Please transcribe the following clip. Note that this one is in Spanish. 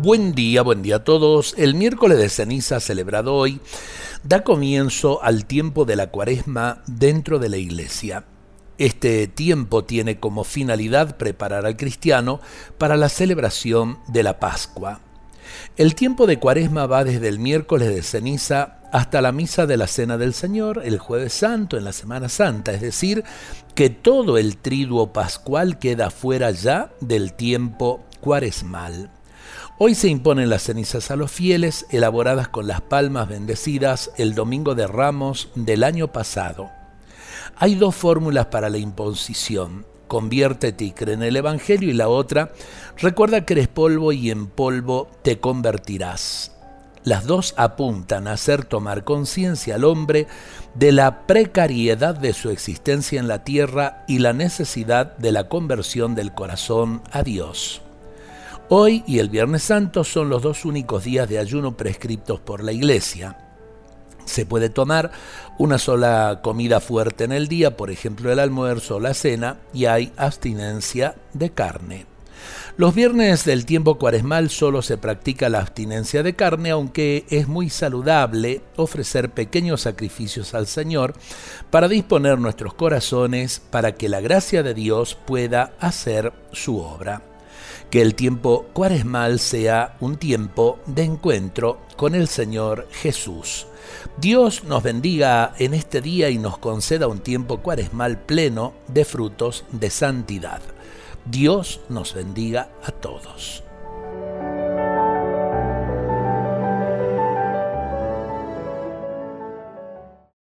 Buen día, buen día a todos. El miércoles de ceniza celebrado hoy da comienzo al tiempo de la cuaresma dentro de la iglesia. Este tiempo tiene como finalidad preparar al cristiano para la celebración de la Pascua. El tiempo de cuaresma va desde el miércoles de ceniza hasta la misa de la Cena del Señor, el jueves santo en la Semana Santa, es decir, que todo el triduo pascual queda fuera ya del tiempo cuaresmal. Hoy se imponen las cenizas a los fieles, elaboradas con las palmas bendecidas el domingo de Ramos del año pasado. Hay dos fórmulas para la imposición. Conviértete y cree en el Evangelio y la otra, recuerda que eres polvo y en polvo te convertirás. Las dos apuntan a hacer tomar conciencia al hombre de la precariedad de su existencia en la tierra y la necesidad de la conversión del corazón a Dios. Hoy y el Viernes Santo son los dos únicos días de ayuno prescriptos por la Iglesia. Se puede tomar una sola comida fuerte en el día, por ejemplo el almuerzo o la cena, y hay abstinencia de carne. Los viernes del tiempo cuaresmal solo se practica la abstinencia de carne, aunque es muy saludable ofrecer pequeños sacrificios al Señor para disponer nuestros corazones para que la gracia de Dios pueda hacer su obra que el tiempo cuaresmal sea un tiempo de encuentro con el Señor Jesús. Dios nos bendiga en este día y nos conceda un tiempo cuaresmal pleno de frutos de santidad. Dios nos bendiga a todos.